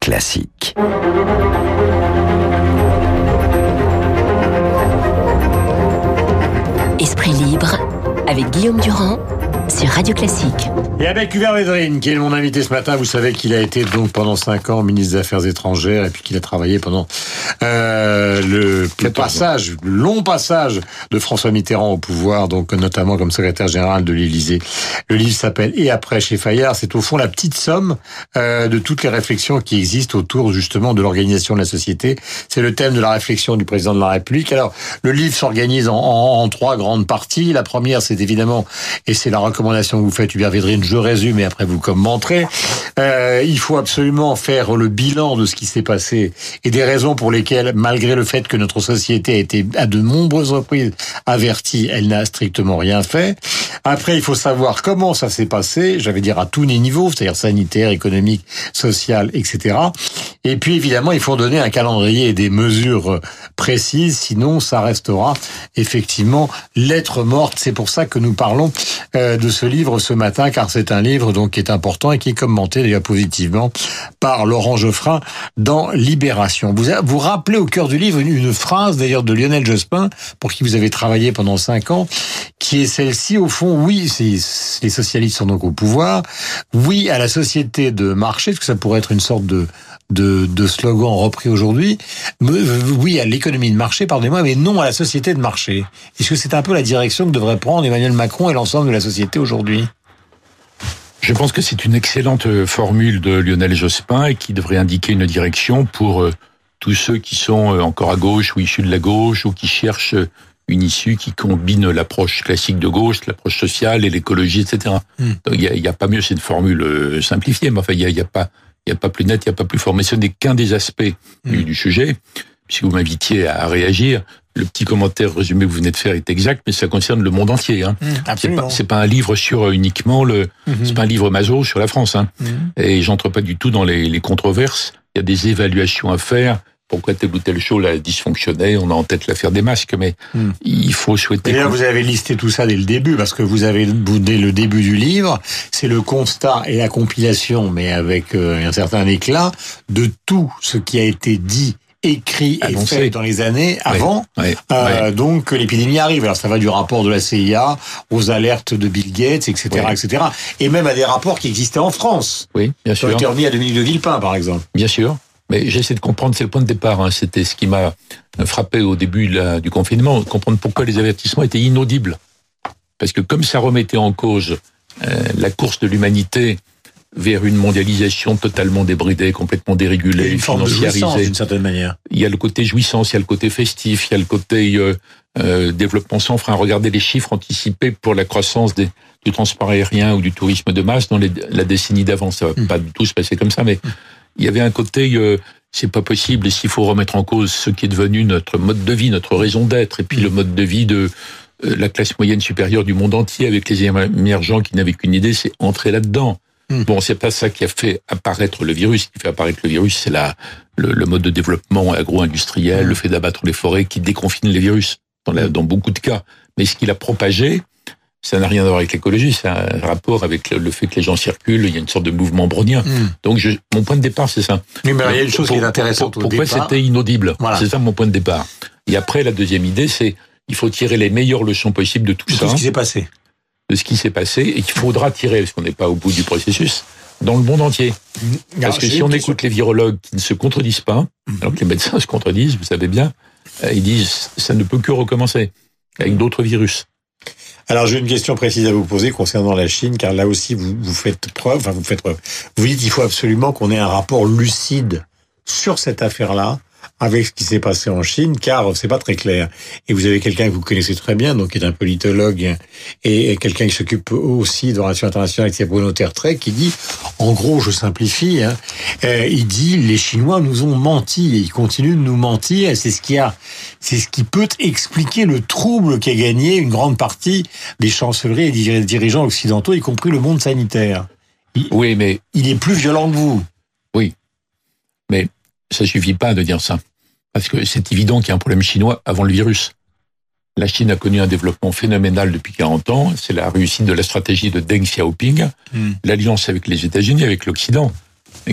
Classique. Esprit libre avec Guillaume Durand sur Radio Classique. Et avec Hubert Védrine, qui est mon invité ce matin, vous savez qu'il a été donc pendant cinq ans ministre des Affaires étrangères et puis qu'il a travaillé pendant euh, le, le passage, le long passage de François Mitterrand au pouvoir, donc notamment comme secrétaire général de l'Élysée. Le livre s'appelle Et après chez Fayard. C'est au fond la petite somme euh, de toutes les réflexions qui existent autour justement de l'organisation de la société. C'est le thème de la réflexion du président de la République. Alors, le livre s'organise en, en, en trois grandes parties. La première, c'est évidemment, et c'est la recommandation que vous faites, Hubert Védrine, je résume et après vous commenterez. Euh, il faut absolument faire le bilan de ce qui s'est passé et des raisons pour lesquelles, malgré le fait que notre société a été à de nombreuses reprises avertie, elle n'a strictement rien fait. Après, il faut savoir comment ça s'est passé, j'avais dire à tous les niveaux, c'est-à-dire sanitaire, économique, social, etc. Et puis, évidemment, il faut donner un calendrier et des mesures précises, sinon ça restera effectivement lettre morte. C'est pour ça que nous parlons euh, de ce livre ce matin, car c'est un livre donc qui est important et qui est commenté d'ailleurs positivement par Laurent Geoffrin dans Libération. Vous vous rappelez au cœur du livre une, une phrase d'ailleurs de Lionel Jospin, pour qui vous avez travaillé pendant cinq ans, qui est celle-ci au fond. Oui, les socialistes sont donc au pouvoir. Oui à la société de marché, parce que ça pourrait être une sorte de de, de slogan repris aujourd'hui. Oui à l'économie de marché, pardonnez-moi, mais non à la société de marché. Est-ce que c'est un peu la direction que devrait prendre Emmanuel Macron et l'ensemble de la société aujourd'hui? Je pense que c'est une excellente formule de Lionel Jospin et qui devrait indiquer une direction pour euh, tous ceux qui sont euh, encore à gauche ou issus de la gauche ou qui cherchent une issue qui combine l'approche classique de gauche, l'approche sociale et l'écologie, etc. Mm. Il n'y a, pas mieux, c'est une formule euh, simplifiée, mais enfin, il n'y a, a, pas, il y a pas plus net, il n'y a pas plus fort. Mais ce n'est qu'un des aspects mm. du, sujet. Si vous m'invitiez à réagir, le petit commentaire résumé que vous venez de faire est exact, mais ça concerne le monde entier. Hein. Mmh, c'est pas, un livre sur uniquement le, mmh. c'est pas un livre maso sur la France. Hein. Mmh. Et j'entre pas du tout dans les, les, controverses. Il y a des évaluations à faire. Pourquoi tel ou tel show a dysfonctionné On a en tête l'affaire des masques, mais il faut souhaiter. D'ailleurs, vous avez listé tout ça dès le début, parce que vous avez dès le début du livre, c'est le constat et la compilation, mais avec un certain éclat, de tout ce qui a été dit écrit et Annoncé. fait dans les années avant, oui, oui, euh, donc que l'épidémie arrive. Alors ça va du rapport de la CIA aux alertes de Bill Gates, etc., etc., et même à des rapports qui existaient en France. Oui, bien sûr. Remis à Dominique de Villepin, par exemple. Bien sûr. Mais j'essaie de comprendre, c'est le point de départ. Hein. C'était ce qui m'a frappé au début du confinement, comprendre pourquoi les avertissements étaient inaudibles. Parce que comme ça remettait en cause euh, la course de l'humanité vers une mondialisation totalement débridée, complètement dérégulée, une financiarisée. d'une certaine manière. Il y a le côté jouissance, il y a le côté festif, il y a le côté euh, euh, développement sans frein. Regardez les chiffres anticipés pour la croissance des, du transport aérien ou du tourisme de masse dans les, la décennie d'avant. Ça va mmh. pas du tout se passer comme ça, mais mmh. Il y avait un côté euh, c'est pas possible et s'il faut remettre en cause ce qui est devenu notre mode de vie, notre raison d'être, et puis le mode de vie de la classe moyenne supérieure du monde entier avec les émergents qui n'avaient qu'une idée, c'est entrer là-dedans. Mmh. Bon, c'est pas ça qui a fait apparaître le virus. Ce qui fait apparaître le virus, c'est la le, le, mode de développement agro-industriel, mmh. le fait d'abattre les forêts qui déconfine les virus dans, la, dans beaucoup de cas. Mais ce qu'il a propagé, ça n'a rien à voir avec l'écologie, c'est un rapport avec le, fait que les gens circulent, il y a une sorte de mouvement brownien. Mmh. Donc je, mon point de départ, c'est ça. Oui, mais il y a une chose pour, qui est intéressante pour, Pourquoi c'était inaudible? Voilà. C'est ça mon point de départ. Et après, la deuxième idée, c'est il faut tirer les meilleures leçons possibles de tout de ça. Tout ce qui s'est passé de ce qui s'est passé et qu'il faudra tirer, parce qu'on n'est pas au bout du processus, dans le monde entier. Parce que si on écoute les virologues qui ne se contredisent pas, mmh. alors que les médecins se contredisent, vous savez bien, ils disent ça ne peut que recommencer avec d'autres virus. Alors j'ai une question précise à vous poser concernant la Chine, car là aussi vous, vous faites preuve, enfin vous faites preuve. Vous dites qu'il faut absolument qu'on ait un rapport lucide sur cette affaire-là, avec ce qui s'est passé en Chine, car c'est pas très clair. Et vous avez quelqu'un que vous connaissez très bien, donc qui est un politologue et quelqu'un qui s'occupe aussi de relations internationales, qui est Bruno Tertrais, qui dit, en gros, je simplifie, hein, euh, il dit les Chinois nous ont menti et ils continuent de nous mentir. C'est ce qui a, c'est ce qui peut expliquer le trouble qu'a gagné une grande partie des chancelleries et des dirigeants occidentaux, y compris le monde sanitaire. Il, oui, mais il est plus violent que vous. Ça suffit pas de dire ça. Parce que c'est évident qu'il y a un problème chinois avant le virus. La Chine a connu un développement phénoménal depuis 40 ans. C'est la réussite de la stratégie de Deng Xiaoping, mm. l'alliance avec les États-Unis, avec l'Occident.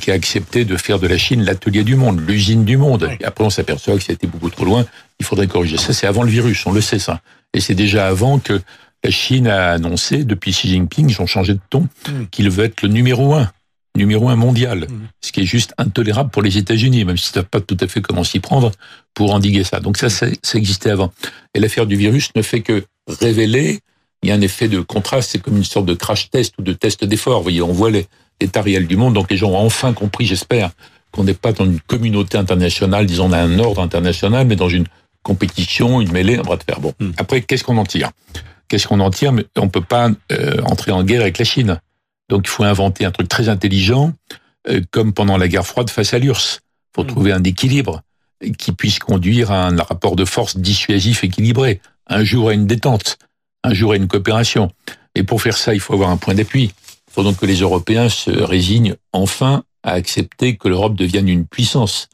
qui a accepté de faire de la Chine l'atelier du monde, l'usine du monde. Et après, on s'aperçoit que ça a été beaucoup trop loin. Il faudrait corriger ça. C'est avant le virus, on le sait ça. Et c'est déjà avant que la Chine a annoncé, depuis Xi Jinping, ils ont changé de ton, mm. qu'il veut être le numéro un, numéro un mondial. Mm. Ce qui est juste intolérable pour les États-Unis, même si ne savent pas tout à fait comment s'y prendre pour endiguer ça. Donc ça, ça, ça existait avant. Et l'affaire du virus ne fait que révéler il y a un effet de contraste, c'est comme une sorte de crash test ou de test d'effort. Vous voyez, on voit l'état réel du monde, donc les gens ont enfin compris, j'espère, qu'on n'est pas dans une communauté internationale, disons, on a un ordre international, mais dans une compétition, une mêlée, un bras de fer. Bon, hmm. après, qu'est-ce qu'on en tire? Qu'est-ce qu'on en tire? Mais on peut pas euh, entrer en guerre avec la Chine. Donc, il faut inventer un truc très intelligent, euh, comme pendant la guerre froide face à l'URSS. Il faut hmm. trouver un équilibre qui puisse conduire à un rapport de force dissuasif équilibré. Un jour à une détente, un jour à une coopération. Et pour faire ça, il faut avoir un point d'appui. Il faut donc que les Européens se résignent enfin à accepter que l'Europe devienne une puissance.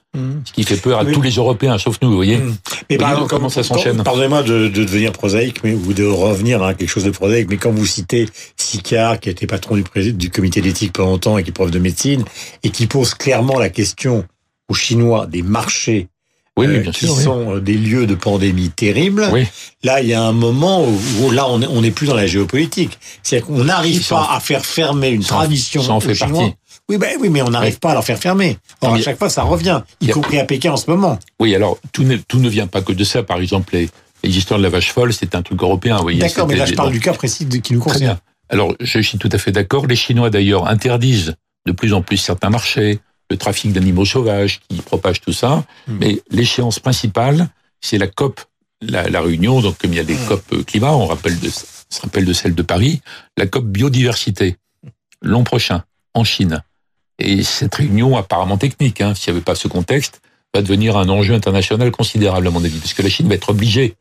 Ce qui fait peur à tous les Européens, sauf nous, vous voyez. Mmh. Mais par comment ça s'enchaîne Pardonnez-moi de, de, devenir prosaïque, mais ou de revenir à quelque chose de prosaïque. Mais quand vous citez Sicard, qui était patron du, du comité d'éthique pendant longtemps et qui est prof de médecine, et qui pose clairement la question aux Chinois des marchés oui, euh, bien qui sûr, sont euh, des lieux de pandémie terribles. Oui. Là, il y a un moment où, là, on n'est plus dans la géopolitique. C'est-à-dire qu'on n'arrive pas à faire fermer une tradition ça en fait partie. Oui, ben, oui, mais on n'arrive pas à leur faire fermer. Or, à chaque fois, ça revient, y, compris à Pékin en ce moment. Oui, alors, tout ne, tout ne vient pas que de ça. Par exemple, les, les histoires de la vache folle, c'est un truc européen. D'accord, mais là, je parle du cas précis de, qui nous concerne. Alors, je suis tout à fait d'accord. Les Chinois, d'ailleurs, interdisent de plus en plus certains marchés le trafic d'animaux sauvages qui propage tout ça. Hmm. Mais l'échéance principale, c'est la COP, la, réunion. Donc, comme il y a des hmm. COP euh, climat, on rappelle de, se rappelle de celle de Paris, la COP biodiversité l'an prochain en Chine. Et cette réunion apparemment technique, hein, s'il n'y avait pas ce contexte, va devenir un enjeu international considérable à mon avis, parce que la Chine va être obligée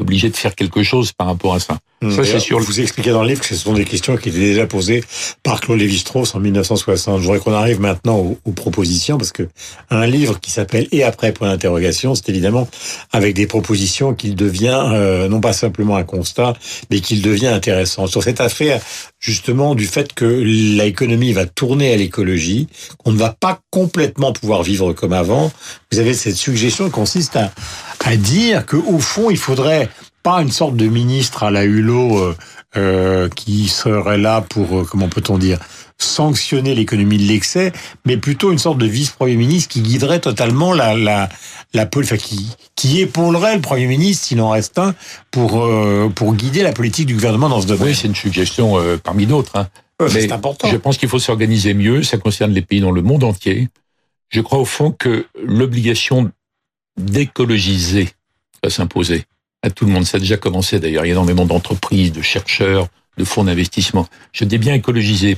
obligé de faire quelque chose par rapport à ça. Mmh. ça, c'est sûr. Vous expliquez dans le livre que ce sont des questions qui étaient déjà posées par Claude Lévi-Strauss en 1960. Je voudrais qu'on arrive maintenant aux, aux, propositions, parce que un livre qui s'appelle Et après, point d'interrogation, c'est évidemment avec des propositions qu'il devient, euh, non pas simplement un constat, mais qu'il devient intéressant. Sur cette affaire, justement, du fait que l'économie va tourner à l'écologie, qu'on ne va pas complètement pouvoir vivre comme avant, vous avez cette suggestion qui consiste à, à dire qu'au fond, il faudrait pas une sorte de ministre à la Hulot euh, euh, qui serait là pour, euh, comment peut-on dire, sanctionner l'économie de l'excès, mais plutôt une sorte de vice-premier ministre qui guiderait totalement la la la enfin, qui qui épaulerait le premier ministre s'il en reste un pour pour guider la politique du gouvernement dans ce domaine. Oui, c'est une suggestion parmi d'autres. Hein. c'est important. Je pense qu'il faut s'organiser mieux. Ça concerne les pays dans le monde entier. Je crois au fond que l'obligation d'écologiser va s'imposer à tout le monde. Ça a déjà commencé d'ailleurs. Il y a énormément d'entreprises, de chercheurs, de fonds d'investissement. Je dis bien écologiser.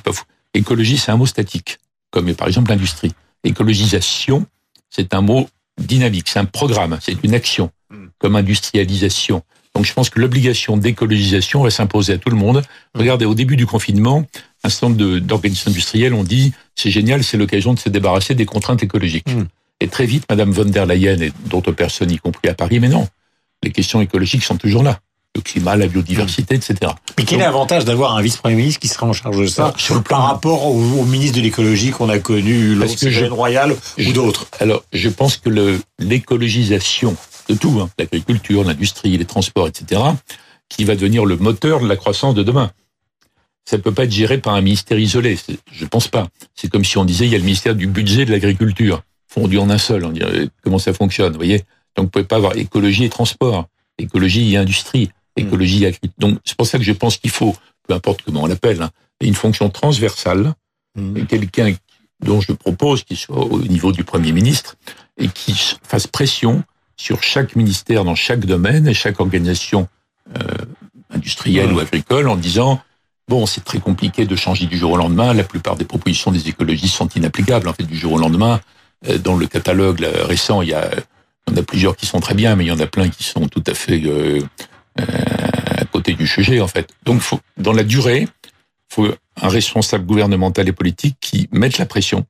Écologie, c'est un mot statique, comme par exemple l'industrie. Écologisation, c'est un mot dynamique, c'est un programme, c'est une action, comme industrialisation. Donc je pense que l'obligation d'écologisation va s'imposer à tout le monde. Regardez, au début du confinement, un certain nombre d'organismes industriels ont dit c'est génial, c'est l'occasion de se débarrasser des contraintes écologiques. Hmm. Et très vite, Madame von der Leyen et d'autres personnes, y compris à Paris, mais non, les questions écologiques sont toujours là. Le climat, la biodiversité, etc. Mais quel est l'avantage d'avoir un vice-premier ministre qui sera en charge de ça sur le par rapport au, ministre de l'écologie qu'on a connu, le Royal ou d'autres Alors, je pense que l'écologisation de tout, hein, l'agriculture, l'industrie, les transports, etc., qui va devenir le moteur de la croissance de demain. Ça ne peut pas être géré par un ministère isolé. Je pense pas. C'est comme si on disait il y a le ministère du budget de l'agriculture fondu en un seul. On dirait comment ça fonctionne, vous voyez? Donc, vous pouvez pas avoir écologie et transport, écologie et industrie, écologie et agriculture. Donc, c'est pour ça que je pense qu'il faut, peu importe comment on l'appelle, hein, une fonction transversale, mmh. et quelqu'un dont je propose qu'il soit au niveau du Premier ministre et qui fasse pression sur chaque ministère dans chaque domaine et chaque organisation euh, industrielle ou agricole en disant Bon, c'est très compliqué de changer du jour au lendemain. La plupart des propositions des écologistes sont inapplicables. En fait, du jour au lendemain, dans le catalogue récent, il y a, a plusieurs qui sont très bien, mais il y en a plein qui sont tout à fait euh, euh, à côté du sujet, en fait. Donc, faut, dans la durée, faut un responsable gouvernemental et politique qui mette la pression.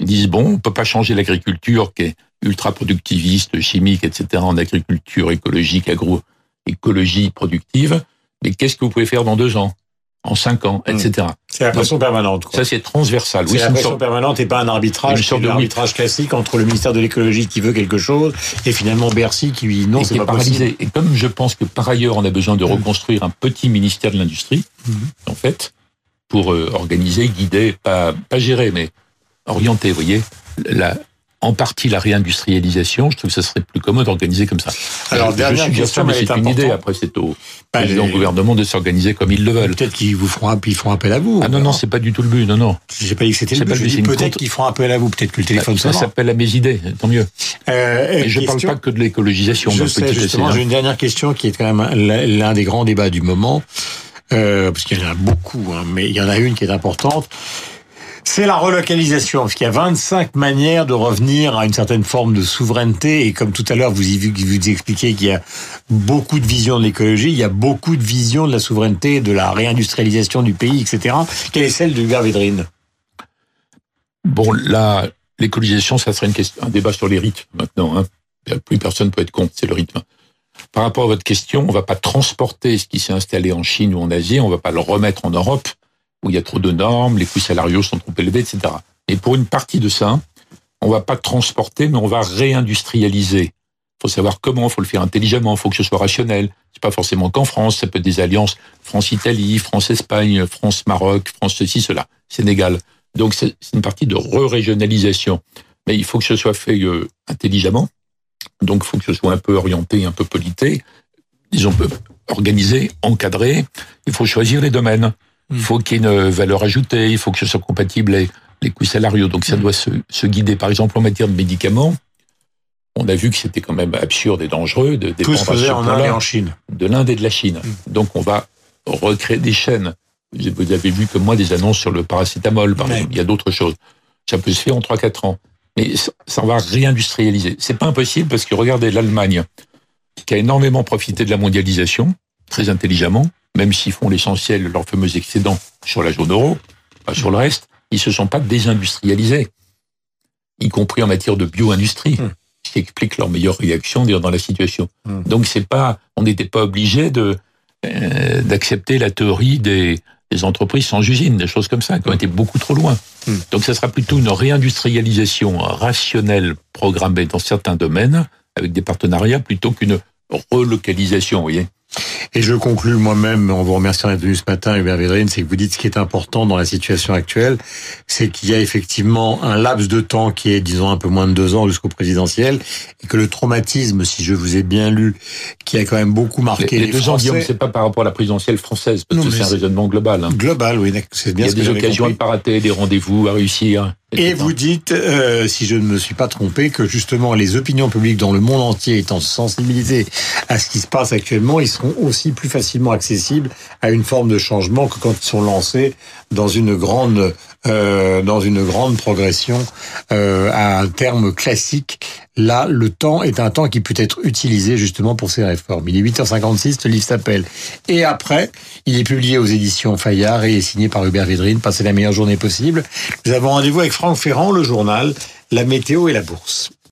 Ils disent, bon, on peut pas changer l'agriculture qui est ultra productiviste, chimique, etc., en agriculture écologique, agro-écologie productive, mais qu'est-ce que vous pouvez faire dans deux ans? En 5 ans, etc. C'est la pression permanente. Quoi. Ça, c'est transversal. C'est la pression permanente et pas un arbitrage, une de arbitrage classique entre le ministère de l'écologie qui veut quelque chose et finalement Bercy qui lui dit non, c'est pas paralysé. Et comme je pense que par ailleurs, on a besoin de reconstruire un petit ministère de l'industrie, mhm. en fait, pour euh, organiser, guider, pas, pas gérer, mais orienter, vous voyez, la, en partie la réindustrialisation. Je trouve que ça serait plus commode d'organiser comme ça. Alors, dernière question, mais c'est une idée. Après, c'est au bah, président gouvernement de s'organiser comme ils le veulent. Peut-être qu'ils vous feront, ils feront appel à vous. Ah non, non, c'est pas du tout le but. Non, non. J'ai pas dit que c'était le but. Peut-être qu'ils feront appel à vous. Peut-être que le téléphone bah, Ça s'appelle à mes idées. Tant mieux. Euh, et je parle pas que de l'écologisation. Je sais, justement, j'ai une dernière question qui est quand même l'un des grands débats du moment. Euh, parce qu'il y en a beaucoup, hein, mais il y en a une qui est importante. C'est la relocalisation, parce qu'il y a 25 manières de revenir à une certaine forme de souveraineté. Et comme tout à l'heure, vous, vous expliquez qu'il y a beaucoup de visions de l'écologie, il y a beaucoup de visions de la souveraineté, de la réindustrialisation du pays, etc. Quelle est celle de Hubert Védrine? Bon, là, l'écologisation, ça serait une question, un débat sur les rythmes maintenant. Hein. Plus personne peut être contre, c'est le rythme. Par rapport à votre question, on ne va pas transporter ce qui s'est installé en Chine ou en Asie, on ne va pas le remettre en Europe où il y a trop de normes, les coûts salariaux sont trop élevés, etc. Et pour une partie de ça, on va pas transporter, mais on va réindustrialiser. Il faut savoir comment, il faut le faire intelligemment, il faut que ce soit rationnel. C'est pas forcément qu'en France, ça peut être des alliances France-Italie, France-Espagne, France-Maroc, France ceci, cela, Sénégal. Donc c'est une partie de re-régionalisation. Mais il faut que ce soit fait euh, intelligemment. Donc il faut que ce soit un peu orienté, un peu polité, disons organisé, encadré. Il faut choisir les domaines. Il faut qu'il y ait une valeur ajoutée, il faut que ce soit compatible avec les coûts salariaux. Donc ça hmm. doit se, se, guider. Par exemple, en matière de médicaments, on a vu que c'était quand même absurde et dangereux de dépendre en Inde et en Chine. De l'Inde et de la Chine. Hmm. Donc on va recréer des chaînes. Vous avez vu comme moi des annonces sur le paracétamol, par exemple. Il y a d'autres choses. Ça peut se faire en 3-4 ans. Mais ça, va réindustrialiser. C'est pas impossible parce que regardez l'Allemagne, qui a énormément profité de la mondialisation, très intelligemment, même s'ils font l'essentiel, leur fameux excédent sur la zone euro, pas sur le reste, ils se sont pas désindustrialisés, y compris en matière de bio-industrie, hmm. ce qui explique leur meilleure réaction dans la situation. Hmm. Donc c'est pas, on n'était pas obligé de euh, d'accepter la théorie des, des entreprises sans usine, des choses comme ça, qui ont été beaucoup trop loin. Hmm. Donc ça sera plutôt une réindustrialisation rationnelle programmée dans certains domaines, avec des partenariats, plutôt qu'une relocalisation, vous voyez. Et je conclus moi-même en vous remerciant d'être venu ce matin, Hubert Védrine, c'est que vous dites ce qui est important dans la situation actuelle, c'est qu'il y a effectivement un laps de temps qui est, disons, un peu moins de deux ans jusqu'au présidentiel, et que le traumatisme, si je vous ai bien lu, qui a quand même beaucoup marqué les, les, deux ans, Guillaume, c'est pas par rapport à la présidentielle française, parce que c'est un raisonnement global. Hein. Global, oui, c'est bien. Il y a des occasions à pas rater, des rendez-vous à réussir. Et vous dites, euh, si je ne me suis pas trompé, que justement les opinions publiques dans le monde entier étant sensibilisées à ce qui se passe actuellement, ils seront aussi plus facilement accessibles à une forme de changement que quand ils sont lancés dans une grande euh, dans une grande progression euh, à un terme classique. Là, le temps est un temps qui peut être utilisé justement pour ces réformes. Il est 8h56, le livre s'appelle Et après, il est publié aux éditions Fayard et est signé par Hubert Védrine. Passez la meilleure journée possible. Nous avons rendez-vous avec Franck Ferrand, le journal, la météo et la bourse.